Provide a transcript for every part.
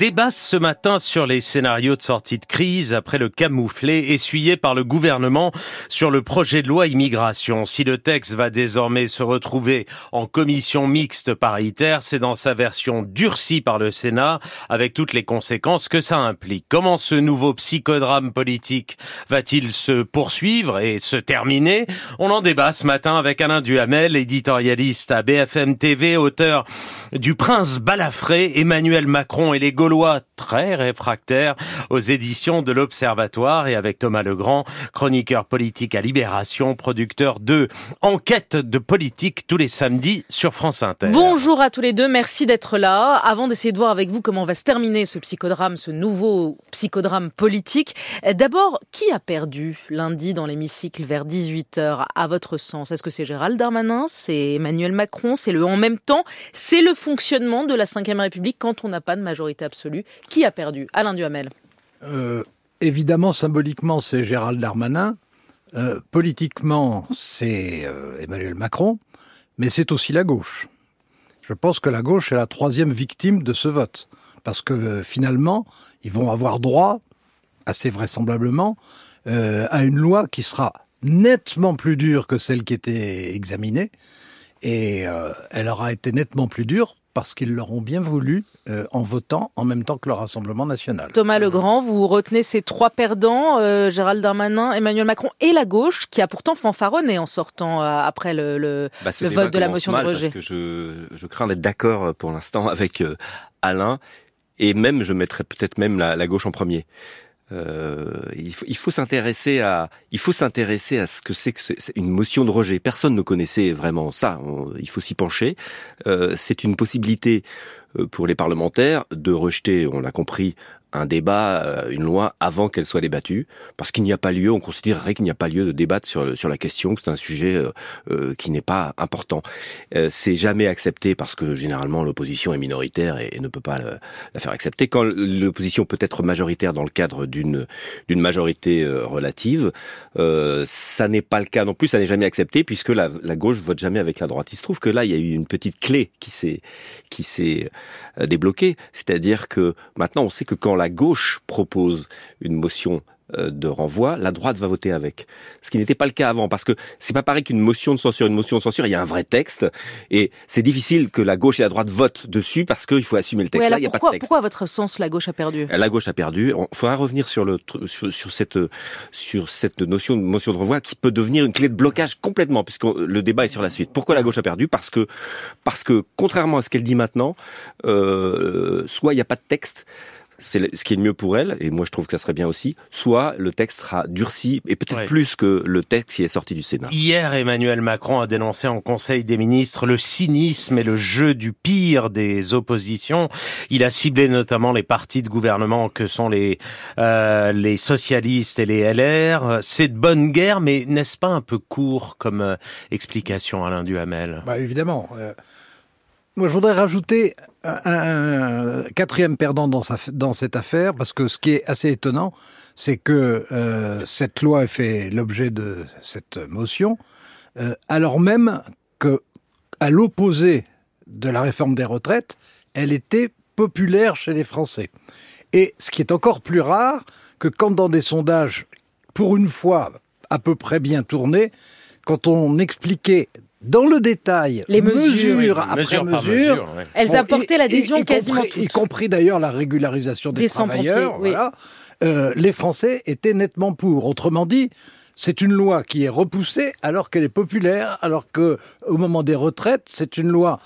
Débat ce matin sur les scénarios de sortie de crise après le camouflet essuyé par le gouvernement sur le projet de loi immigration. Si le texte va désormais se retrouver en commission mixte paritaire, c'est dans sa version durcie par le Sénat avec toutes les conséquences que ça implique. Comment ce nouveau psychodrame politique va-t-il se poursuivre et se terminer? On en débat ce matin avec Alain Duhamel, éditorialiste à BFM TV, auteur du Prince balafré, Emmanuel Macron et les Gaulois très réfractaires aux éditions de l'Observatoire et avec Thomas Legrand, chroniqueur politique à Libération, producteur de Enquête de politique tous les samedis sur France Inter. Bonjour à tous les deux, merci d'être là. Avant d'essayer de voir avec vous comment va se terminer ce psychodrame, ce nouveau psychodrame politique, d'abord, qui a perdu lundi dans l'hémicycle vers 18h à votre sens? Est-ce que c'est Gérald Darmanin C'est Emmanuel Macron C'est le en même temps C'est le fonctionnement de la Ve République quand on n'a pas de majorité absolue? Qui a perdu? Alain Duhamel euh, Évidemment, symboliquement, c'est Gérald Darmanin. Euh, politiquement, c'est euh, Emmanuel Macron. Mais c'est aussi la gauche. Je pense que la gauche est la troisième victime de ce vote. Parce que finalement, ils vont avoir droit, assez vraisemblablement, à une loi qui sera nettement plus dure que celle qui était examinée. Et elle aura été nettement plus dure parce qu'ils l'auront bien voulu euh, en votant en même temps que le Rassemblement national. Thomas Legrand, vous retenez ces trois perdants, euh, Gérald Darmanin, Emmanuel Macron et la gauche, qui a pourtant fanfaronné en sortant euh, après le, le, bah, vote de la motion de rejet. Parce que je, je crains d'être d'accord pour l'instant avec Alain, et même je mettrais peut-être même la, la gauche en premier. Euh, il faut, s'intéresser à, il faut s'intéresser à ce que c'est que une motion de rejet. Personne ne connaissait vraiment ça. il faut s'y pencher. Euh, c'est une possibilité pour les parlementaires de rejeter, on l'a compris, un débat, euh, une loi avant qu'elle soit débattue, parce qu'il n'y a pas lieu, on considérerait qu'il n'y a pas lieu de débattre sur, sur la question, que c'est un sujet euh, euh, qui n'est pas important. c'est jamais accepté parce que généralement l'opposition est minoritaire et, ne peut pas la faire accepter. Quand l'opposition peut être majoritaire dans le cadre d'une d'une majorité relative, ça n'est pas le cas non plus, ça n'est jamais accepté puisque la, la gauche vote jamais avec la droite. Il se trouve que là, il y a eu une petite clé qui s'est qui s'est débloquée, c'est-à-dire que maintenant on sait que quand la gauche propose une motion euh, de renvoi, la droite va voter avec. Ce qui n'était pas le cas avant, parce que c'est pas pareil qu'une motion de censure. Une motion de censure, il y a un vrai texte, et c'est difficile que la gauche et la droite votent dessus parce qu'il faut assumer le texte. Là, il n'y a pas de texte. Pourquoi, à votre sens, la gauche a perdu? La gauche a perdu. Il faudra revenir sur le sur, sur, cette sur cette notion de motion de renvoi qui peut devenir une clé de blocage complètement, puisque le débat est sur la suite. Pourquoi la gauche a perdu? Parce que parce que contrairement à ce qu'elle dit maintenant, euh, soit il n'y a pas de texte c'est ce qui est le mieux pour elle, et moi je trouve que ça serait bien aussi, soit le texte sera durci, et peut-être plus que le texte qui est sorti du Sénat. Hier, Emmanuel Macron a dénoncé en Conseil des ministres le cynisme et le jeu du pire des oppositions. Il a ciblé notamment les partis de gouvernement que sont les, euh, les socialistes et les LR. C'est de bonne guerre, mais n'est-ce pas un peu court comme euh, explication, Alain Duhamel? Bah, Évidemment. Euh, moi, je voudrais rajouter un, quatrième perdant dans, cette affaire, parce que ce qui est assez étonnant, c'est que euh, cette loi ait fait l'objet de cette motion, euh, alors même que, à l'opposé de la réforme des retraites, elle était populaire chez les Français. Et ce qui est encore plus rare, que quand dans des sondages, pour une fois à peu près bien tournés, quand on expliquait dans le détail, les mesures, après mesure, elles apportaient l'adhésion quasiment toute. Y compris d'ailleurs la régularisation des, travailleurs. Voilà. Euh, les Français étaient nettement pour. Autrement dit, c'est une loi qui est repoussée alors qu'elle est populaire, alors que au moment des retraites, c'est une loi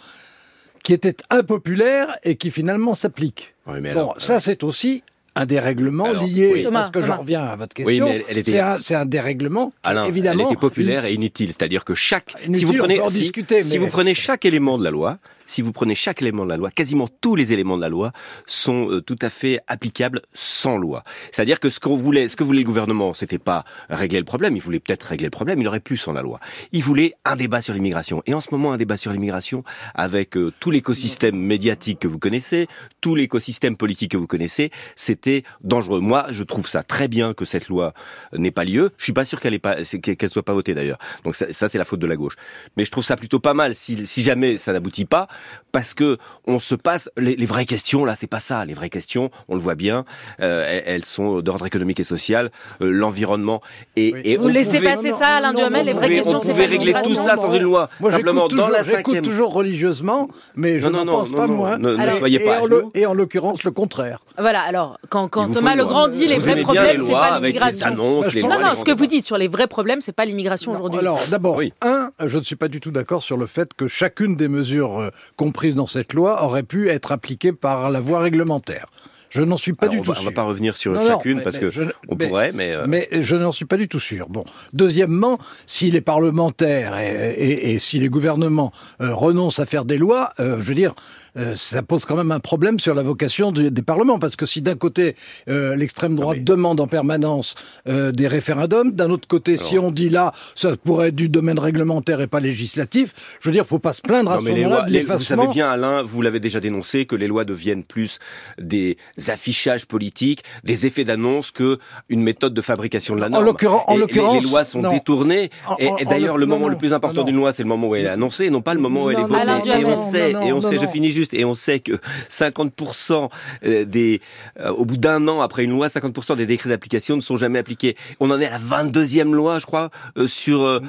qui était impopulaire et qui finalement s'applique. bon, ça c'est aussi un dérèglement lié, parce que j'en reviens à votre question, oui, elle, était... c'est un, dérèglement Alain, évidemment... Elle était populaire et inutile, c'est-à-dire que chaque... si vous prenez, si vous prenez chaque élément de la loi, si vous prenez chaque élément de la loi, quasiment tous les éléments de la loi sont euh, tout à fait applicables sans loi. C'est-à-dire que ce qu'on voulait, ce que voulait le gouvernement, c'était pas régler le problème. Il voulait peut-être régler le problème. Il aurait pu sans la loi. Il voulait un débat sur l'immigration. Et en ce moment, un débat sur l'immigration avec euh, tout l'écosystème médiatique que vous connaissez, tout l'écosystème politique que vous connaissez, c'était dangereux. Moi, je trouve ça très bien que cette loi n'ait pas lieu. Je suis pas sûr qu'elle qu'elle soit pas votée d'ailleurs. Donc ça, ça c'est la faute de la gauche. Mais je trouve ça plutôt pas mal si, si jamais ça n'aboutit pas parce que on se passe les, les vraies questions là, c'est pas ça. Les vraies questions, on le voit bien, euh, elles, sont d'ordre économique et social, euh, l'environnement. Et, Oui. et Vous on laissez pouvait- passer non, ça, Alain non, Duhamel, les vraies questions, on c'est pouvait pas régler tout ça sans une loi. Moi, Simplement j'écoute dans toujours, la cinquième. toujours religieusement, mais je Non, non, n'en non, pense non, pas non, moins. ne- ne Et- soyez et pas en à. Et en l'occurrence, le contraire. Voilà, alors, quand, quand Thomas Legrand loi. dit les vrais problèmes, c'est pas l'immigration. Bah, Non, non, ce que vous dites sur les vrais problèmes, c'est pas l'immigration aujourd'hui. Alors d'abord, un, je ne suis pas du tout d'accord sur le fait que chacune des mesures comprises dans cette loi aurait pu être appliquée par la voie réglementaire. Je n'en suis pas Alors, du on tout va, on sûr. va pas revenir sur Non, chacune parce mais que je- on mais- pourrait, mais, euh, Mais je n'en suis pas du tout sûr. Bon. Deuxièmement, si les parlementaires et, et- et si les gouvernements euh, renoncent à faire des lois, euh, je veux dire, euh, ça pose quand même un problème sur la vocation du- des parlements. Parce que si d'un côté, euh, l'extrême droite demande en permanence euh, des référendums, d'un autre côté, si on dit là, ça pourrait être du domaine réglementaire et pas législatif, je veux dire, faut pas se plaindre à Non, ce moment-là de les- vous savez l'effacement. bien, Alain, vous l'avez déjà dénoncé, que les lois deviennent plus des affichages politiques, des effets d'annonce que une méthode de fabrication de la En norme. l'occurrence- en Et les- l'occurrence, les, lois sont non. détournées. En- et en- et en d'ailleurs, le- moment non, le plus important d'une loi, c'est le moment où elle est annoncée, non pas le moment où elle est votée. Et on sait, et on sait, je finis juste, et on sait que 50% euh, des, euh, au bout d'un an après une loi, 50% des décrets d'application ne sont jamais appliqués. On en est à la 22e loi, je crois, euh, sur euh,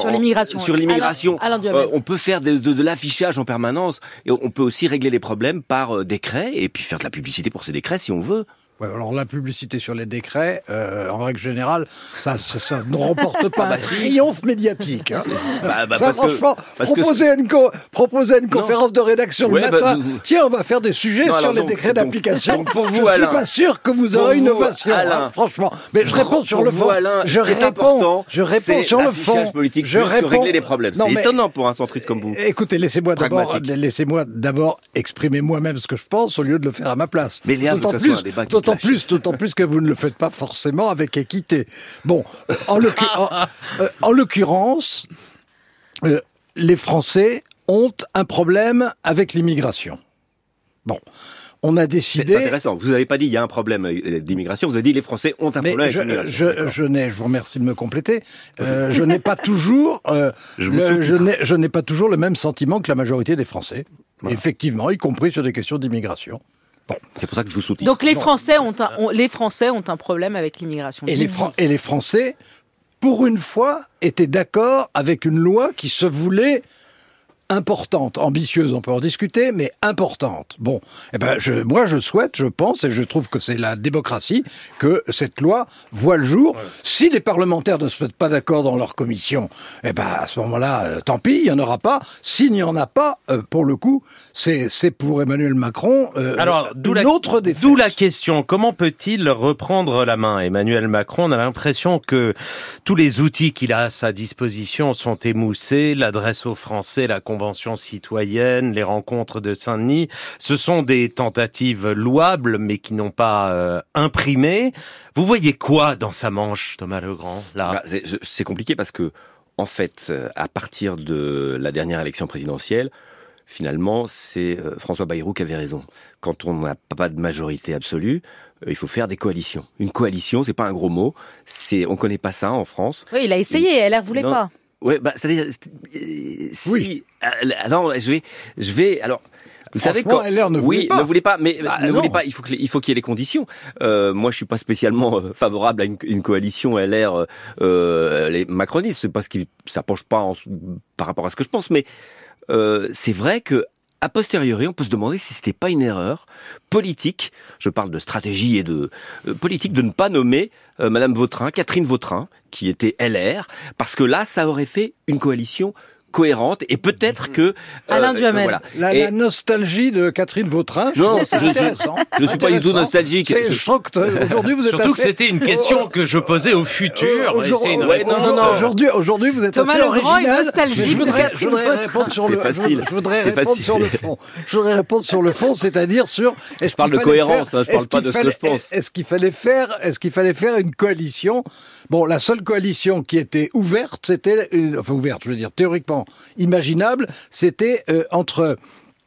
Sur l'immigration. Sur on peut faire de, de- de l'affichage en permanence et on peut aussi régler les problèmes par euh, décret et puis faire de la publicité pour ces décrets si on veut. Ouais, alors la publicité sur les décrets, euh, en règle générale, ça, ça, ça ne remporte pas bah un si. triomphe médiatique. hein. Bah, bah, ça, parce que- franchement, que- proposer, une co- proposer une conférence de rédaction Ouais, le bah, matin, vous- tiens, on va faire des sujets Non, sur les donc- décrets d'application. donc pour vous, je Alain, suis pas sûr que vous aurez une ovation, hein, franchement. Mais je réponds sur le fond. Je réponds, je réponds sur le fond. politique je réponds. régler les problèmes. C'est étonnant pour un centriste comme vous. Écoutez, laissez-moi d'abord, laissez-moi d'abord exprimer moi-même ce que je pense au lieu de le faire à ma place. Mais Léa, d'autant plus, d'autant plus, d'autant plus que vous ne le faites pas forcément avec équité. Bon, en, euh, en l'occurrence, euh, les Français ont un problème avec l'immigration. Bon, on a C'est décidé. intéressant. Vous n'avez pas dit il y a un problème euh, d'immigration. Vous avez dit les Français ont un Mais problème je, avec l'immigration. je, je n'ai, je vous remercie de me compléter. Euh, je n'ai pas toujours, euh, Je n'ai, je n'ai pas toujours le même sentiment que la majorité des Français. Voilà. Effectivement, y compris sur des questions d'immigration. C'est pour ça que je vous soutiens. Donc les. Français ont un, ont- les Français ont un problème avec l'immigration. Et les, Dites-vous. Fran- et les Français, pour une fois, étaient d'accord avec une loi qui se voulait importante, ambitieuse, on peut en discuter, mais importante. Bon, eh ben, je, moi, je souhaite, je pense, et je trouve que c'est la démocratie, que cette loi voit le jour. Si les parlementaires ne se mettent pas d'accord dans leur commission, eh ben, à ce moment-là, euh, tant pis, il n'y en aura pas. S'il n'y en a pas, euh, pour le coup, c'est pour Emmanuel Macron euh, Alors, d'où une la, autre défaite. d'où la question, comment peut-il reprendre la main Emmanuel Macron, on a l'impression que tous les outils qu'il a à sa disposition sont émoussés, l'adresse aux Français, la Convention citoyenne, les rencontres de Saint-Denis, ce sont des tentatives louables, mais qui n'ont pas euh, imprimé. Vous voyez quoi dans sa manche, Thomas Legrand, là? Bah, c'est compliqué parce que, en fait, à partir de la dernière élection présidentielle, finalement, c'est euh, François Bayrou qui avait raison. Quand on n'a pas de majorité absolue, euh, il faut faire des coalitions. Une coalition, c'est pas un gros mot. C'est, on connaît pas ça en France. Oui, il a essayé, LR voulait Non. pas. Ouais, bah, c'est-à-dire, c'est- euh, si, Oui. euh, alors, je vais, je vais, alors. Vous savez quand LR ne oui, pas. ne voulait pas, mais Bah, ne voulait pas. Il faut qu'il y ait les conditions. Euh, moi, je suis pas spécialement euh, favorable à une, une coalition LR euh, les macronistes. C'est parce que ça penche pas en- par rapport à ce que je pense, mais euh, c'est vrai que a posteriori, on peut se demander si c'était pas une erreur politique. Je parle de stratégie et de euh, politique de ne pas nommer Madame Vautrin, Catherine Vautrin, qui était LR, parce que là, ça aurait fait une coalition cohérente et peut-être que euh, Alain Duhamel. voilà. La, Et- la nostalgie de Catherine Vautrin, je Non, je- je- je suis pas du tout nostalgique. Je- Je trouve que aujourd'hui vous êtes Surtout que c'était une question que je posais au futur. Aujourd'hui- c'est une ouais, réponse, non, non, non, Aujourd'hui, vous êtes Thomas assez Legrand est original. je voudrais, je voudrais répondre sur C'est le, facile. Je voudrais C'est répondre facile. sur le fond. Je voudrais répondre sur le fond, c'est-à-dire sur. Est-ce parle qu'il de fallait cohérence, faire- hein, je parle est-ce pas qu'il de ce que fallait- je pense. Est-ce qu'il fallait faire, est-ce qu'il fallait faire une coalition Bon, la seule coalition qui était ouverte, c'était, une- enfin ouverte, je veux dire théoriquement imaginable, c'était euh, entre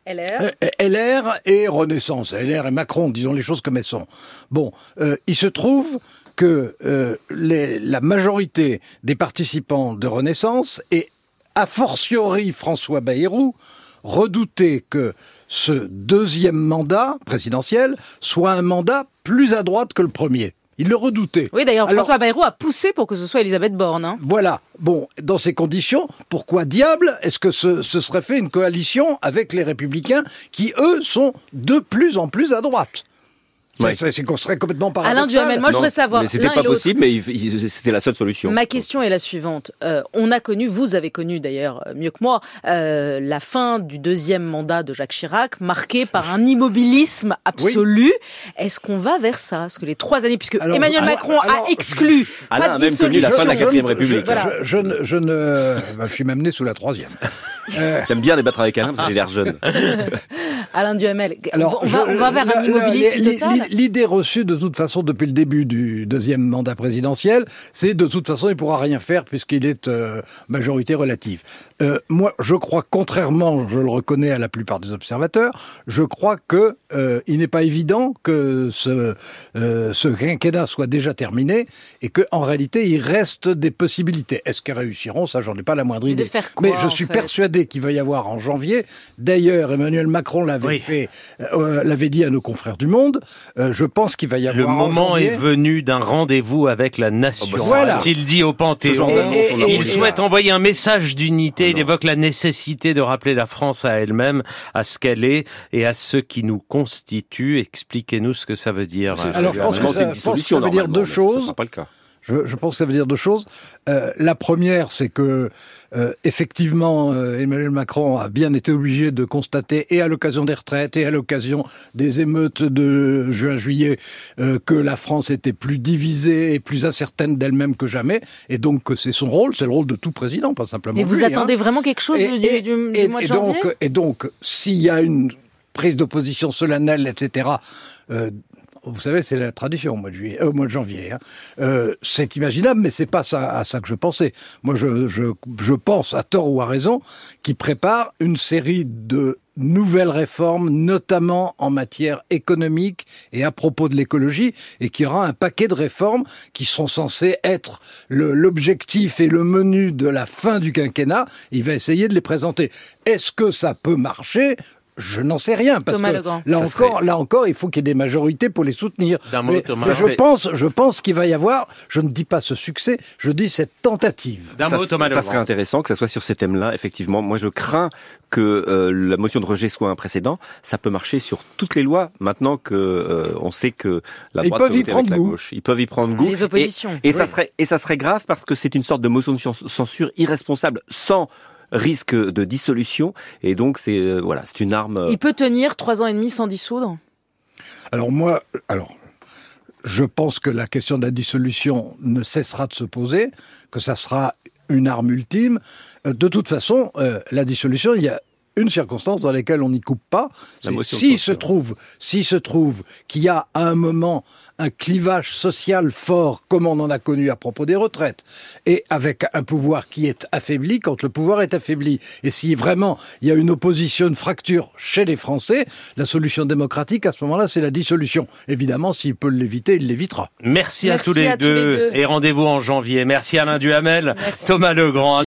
LR. euh, LR et Renaissance, LR et Macron, disons les choses comme elles sont. Bon, euh, il se trouve que euh, les- la majorité des participants de Renaissance et a fortiori François Bayrou redoutait que ce deuxième mandat présidentiel soit un mandat plus à droite que le premier. Il le redoutait. Oui, d'ailleurs, Alors- François Bayrou a poussé pour que ce soit Elisabeth Borne. hein. Voilà. Bon, dans ces conditions, pourquoi diable est-ce que ce, ce serait fait une coalition avec les républicains qui, eux, sont de plus en plus à droite? Ouais. C'est serait complètement Alain paradoxal. Duhamel, moi je voudrais savoir. Mais c'était pas possible, mais c'était la seule solution. Ma question est la suivante. Euh, on a connu, vous avez connu d'ailleurs euh, mieux que moi, euh, la fin du deuxième mandat de Jacques Chirac, marqué par un immobilisme absolu. Est-ce qu'on va vers ça? Est-ce que les trois années, puisque Alors, Emmanuel alors, Macron alors, a exclu Alain pas a même connu la fin de la quatrième Je- République. Voilà. Je, je ne, je ne- bah, je suis même né sous la troisième. Euh, J'aime bien débattre avec Alain parce qu'il a l'air jeune. Alain Duhamel, Alors, on, va, je- on va vers un immobilisme total li- L'idée reçue de toute façon depuis le début du deuxième mandat présidentiel, c'est de toute façon il pourra rien faire puisqu'il est euh, majorité relative. Euh, moi, je crois, contrairement, je le reconnais à la plupart des observateurs, je crois que euh, il n'est pas évident que ce, ce quinquennat soit déjà terminé et que en réalité il reste des possibilités. Est-ce qu'ils réussiront? Ça, j'en ai pas la moindre idée. quoi, Mais je suis fait? persuadé qu'il va y avoir en janvier. D'ailleurs, Emmanuel Macron l'avait Oui. fait, euh, l'avait dit à nos confrères du Monde. Euh, je pense qu'il va y avoir. Le en moment janvier- est venu d'un rendez-vous avec la nation. Oh bah, Voilà. A-t-il dit au Panthéon Et- et- Il souhaite envoyer un message d'unité. Ah Il évoque la nécessité de rappeler la France à elle-même, à ce qu'elle est et à ce qui nous constitue. Expliquez-nous ce que ça veut dire. Alors, je pense que ça- que ça veut dire deux mais Ce choses. sera pas le cas. Je, je pense que ça veut dire deux choses. Euh, la première, c'est que euh, effectivement, euh, Emmanuel Macron a bien été obligé de constater, et à l'occasion des retraites, et à l'occasion des émeutes de juin-juillet, que la France était plus divisée et plus incertaine d'elle-même que jamais, et donc que c'est son rôle, c'est le rôle de tout président, pas simplement. Et vous lui, hein. attendez vraiment quelque chose Et- du, du- et- du- du et- mois de janvier? donc, et donc, s'il y a une prise d'opposition solennelle, etc., euh, vous savez, c'est la tradition au mois de, euh, janvier. hein. Euh, c'est imaginable, mais c'est pas ça, à ça que je pensais. Moi, je, pense, à tort ou à raison, qu'il prépare une série de nouvelles réformes, notamment en matière économique et à propos de l'écologie, et qu'il y aura un paquet de réformes qui sont censées être l'objectif et le menu de la fin du quinquennat. Il va essayer de les présenter. Est-ce que ça peut marcher? Je n'en sais rien parce Thomas que Legrand. là Ça encore, serait- là encore, il faut qu'il y ait des majorités pour les soutenir. D'un mot, Mais Thomas. je serait- pense, je pense qu'il va y avoir. Je ne dis pas ce succès, je dis cette tentative. D'un ça, mot, Thomas ça serait intéressant que ça soit sur ces thèmes-là. Effectivement, moi je crains que euh, la motion de rejet soit un précédent. Ça peut marcher sur toutes les lois maintenant que euh, on sait que la Ils droite peuvent peut y prendre goût. gauche. Ils peuvent y prendre goût. Les oppositions. Et, et ça serait et ça serait grave parce que c'est une sorte de motion de cens- censure irresponsable sans risque de dissolution et donc c'est euh, voilà c'est une arme euh, Il peut tenir trois ans et demi sans dissoudre? Alors moi, alors, je pense que la question de la dissolution ne cessera de se poser, que ça sera une arme ultime. Euh, De toute façon, euh, la dissolution, il y a une circonstance dans laquelle on n'y coupe pas. S'il se trouve, s'il se trouve qu'il y a à un moment un clivage social fort, comme on en a connu à propos des retraites, et avec un pouvoir qui est affaibli, quand le pouvoir est affaibli, et si vraiment il y a une opposition, une fracture chez les Français, la solution démocratique à ce moment-là, c'est la dissolution. Évidemment, s'il peut l'éviter, il l'évitera. Merci, à, tous les, à tous les deux. deux. Et rendez-vous en janvier. Merci Alain Duhamel, Merci. Thomas Legrand.